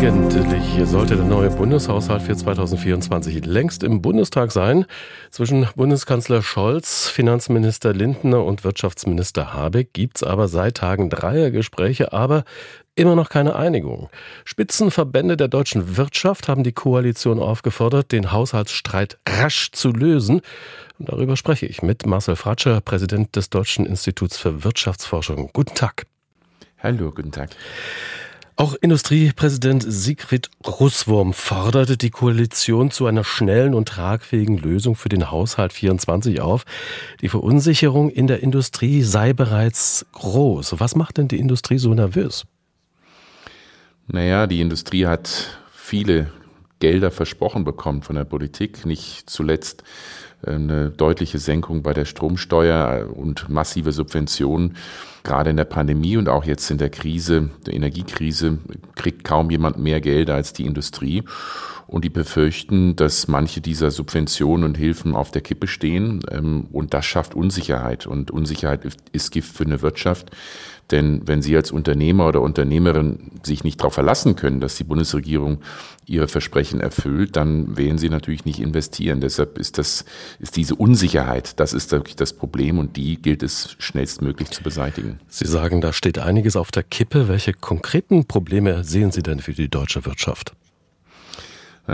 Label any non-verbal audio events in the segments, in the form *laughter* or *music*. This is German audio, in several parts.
Eigentlich sollte der neue Bundeshaushalt für 2024 längst im Bundestag sein. Zwischen Bundeskanzler Scholz, Finanzminister Lindner und Wirtschaftsminister Habeck gibt's aber seit Tagen Dreiergespräche, aber immer noch keine Einigung. Spitzenverbände der deutschen Wirtschaft haben die Koalition aufgefordert, den Haushaltsstreit rasch zu lösen. Und darüber spreche ich mit Marcel Fratscher, Präsident des Deutschen Instituts für Wirtschaftsforschung. Guten Tag. Hallo, guten Tag. Auch Industriepräsident Sigrid Russwurm forderte die Koalition zu einer schnellen und tragfähigen Lösung für den Haushalt 24 auf. Die Verunsicherung in der Industrie sei bereits groß. Was macht denn die Industrie so nervös? Naja, die Industrie hat viele Gelder versprochen bekommen von der Politik, nicht zuletzt äh, eine deutliche Senkung bei der Stromsteuer und massive Subventionen. Gerade in der Pandemie und auch jetzt in der Krise, der Energiekrise, kriegt kaum jemand mehr Gelder als die Industrie. Und die befürchten, dass manche dieser Subventionen und Hilfen auf der Kippe stehen. Ähm, und das schafft Unsicherheit. Und Unsicherheit ist Gift für eine Wirtschaft. Denn wenn Sie als Unternehmer oder Unternehmerin sich nicht darauf verlassen können, dass die Bundesregierung ihre Versprechen erfüllt, dann werden Sie natürlich nicht investieren. Deshalb ist das, ist diese Unsicherheit, das ist wirklich das Problem und die gilt es schnellstmöglich zu beseitigen. Sie sagen, da steht einiges auf der Kippe. Welche konkreten Probleme sehen Sie denn für die deutsche Wirtschaft?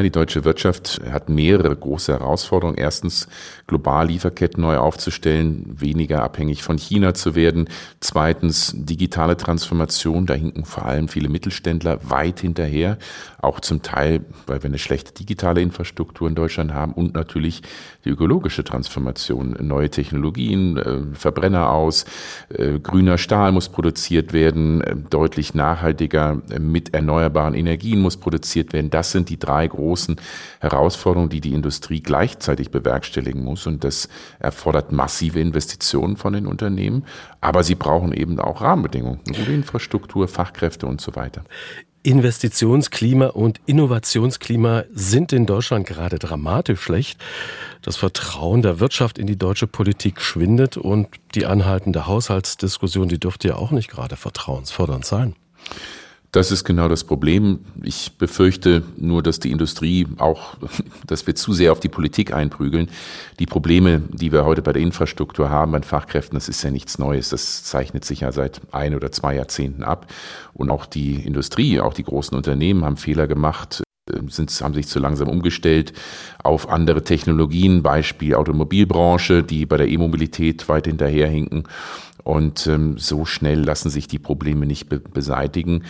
Die deutsche Wirtschaft hat mehrere große Herausforderungen. Erstens, global Lieferketten neu aufzustellen, weniger abhängig von China zu werden. Zweitens, digitale Transformation. Da hinken vor allem viele Mittelständler weit hinterher. Auch zum Teil, weil wir eine schlechte digitale Infrastruktur in Deutschland haben. Und natürlich die ökologische Transformation. Neue Technologien, äh, Verbrenner aus, äh, grüner Stahl muss produziert werden, äh, deutlich nachhaltiger mit erneuerbaren Energien muss produziert werden. Das sind die drei großen großen Herausforderungen, die die Industrie gleichzeitig bewerkstelligen muss. Und das erfordert massive Investitionen von den Unternehmen. Aber sie brauchen eben auch Rahmenbedingungen, gute Infrastruktur, Fachkräfte und so weiter. Investitionsklima und Innovationsklima sind in Deutschland gerade dramatisch schlecht. Das Vertrauen der Wirtschaft in die deutsche Politik schwindet und die anhaltende Haushaltsdiskussion, die dürfte ja auch nicht gerade vertrauensfördernd sein. Das ist genau das Problem. Ich befürchte nur, dass die Industrie auch, *laughs* dass wir zu sehr auf die Politik einprügeln. Die Probleme, die wir heute bei der Infrastruktur haben, bei Fachkräften, das ist ja nichts Neues. Das zeichnet sich ja seit ein oder zwei Jahrzehnten ab. Und auch die Industrie, auch die großen Unternehmen haben Fehler gemacht, sind, haben sich zu langsam umgestellt auf andere Technologien, Beispiel Automobilbranche, die bei der E-Mobilität weit hinterherhinken. Und ähm, so schnell lassen sich die Probleme nicht be beseitigen.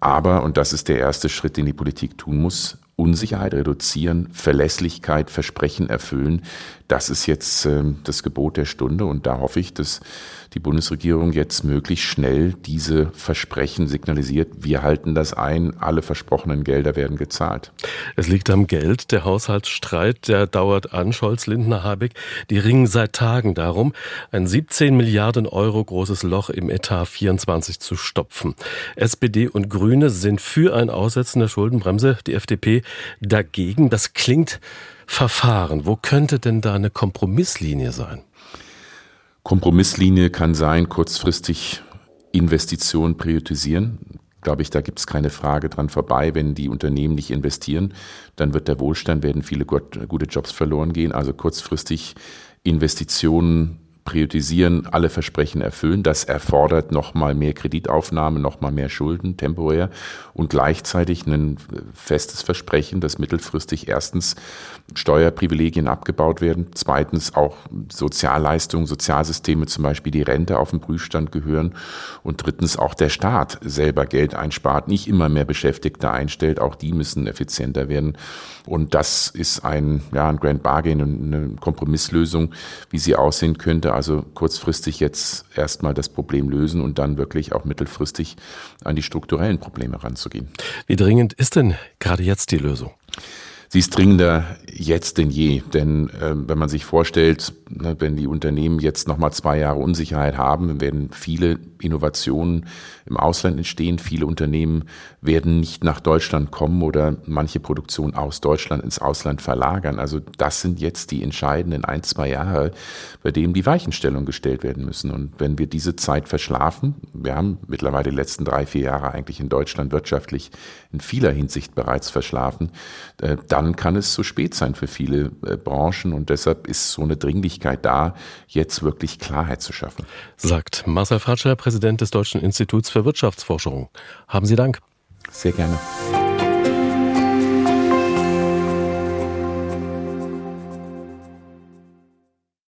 Aber, und das ist der erste Schritt, den die Politik tun muss, Unsicherheit reduzieren, Verlässlichkeit, Versprechen erfüllen. Das ist jetzt äh, das Gebot der Stunde und da hoffe ich, dass die Bundesregierung jetzt möglichst schnell diese Versprechen signalisiert. Wir halten das ein, alle versprochenen Gelder werden gezahlt. Es liegt am Geld. Der Haushaltsstreit, der dauert an. Scholz, Lindner, Habeck, die ringen seit Tagen darum, ein 17 Milliarden Euro großes Loch im Etat 24 zu stopfen. SPD und Grüne sind für ein Aussetzen der Schuldenbremse, die FDP dagegen. Das klingt verfahren. Wo könnte denn da eine Kompromisslinie sein? Kompromisslinie kann sein, kurzfristig Investitionen priorisieren. Glaube ich, da gibt es keine Frage dran vorbei. Wenn die Unternehmen nicht investieren, dann wird der Wohlstand, werden viele gute Jobs verloren gehen. Also kurzfristig Investitionen priorisieren, alle Versprechen erfüllen. Das erfordert nochmal mehr Kreditaufnahme, nochmal mehr Schulden temporär und gleichzeitig ein festes Versprechen, dass mittelfristig erstens Steuerprivilegien abgebaut werden, zweitens auch Sozialleistungen, Sozialsysteme, zum Beispiel die Rente auf den Prüfstand gehören und drittens auch der Staat selber Geld einspart, nicht immer mehr Beschäftigte einstellt, auch die müssen effizienter werden. Und das ist ein, ja, ein Grand Bargain, eine Kompromisslösung, wie sie aussehen könnte. Also kurzfristig jetzt erstmal das Problem lösen und dann wirklich auch mittelfristig an die strukturellen Probleme ranzugehen. Wie dringend ist denn gerade jetzt die Lösung? Sie ist dringender jetzt denn je, denn äh, wenn man sich vorstellt, wenn die Unternehmen jetzt noch mal zwei Jahre Unsicherheit haben, werden viele Innovationen im Ausland entstehen. Viele Unternehmen werden nicht nach Deutschland kommen oder manche Produktion aus Deutschland ins Ausland verlagern. Also das sind jetzt die entscheidenden ein, zwei Jahre, bei denen die Weichenstellungen gestellt werden müssen. Und wenn wir diese Zeit verschlafen, wir haben mittlerweile die letzten drei, vier Jahre eigentlich in Deutschland wirtschaftlich in vieler Hinsicht bereits verschlafen, äh, dann kann es zu spät sein für viele äh, Branchen. Und deshalb ist so eine Dringlichkeit da, jetzt wirklich Klarheit zu schaffen. Sagt Marcel Fratscher, Präsident des Deutschen Instituts für Wirtschaftsforschung. Haben Sie Dank. Sehr gerne.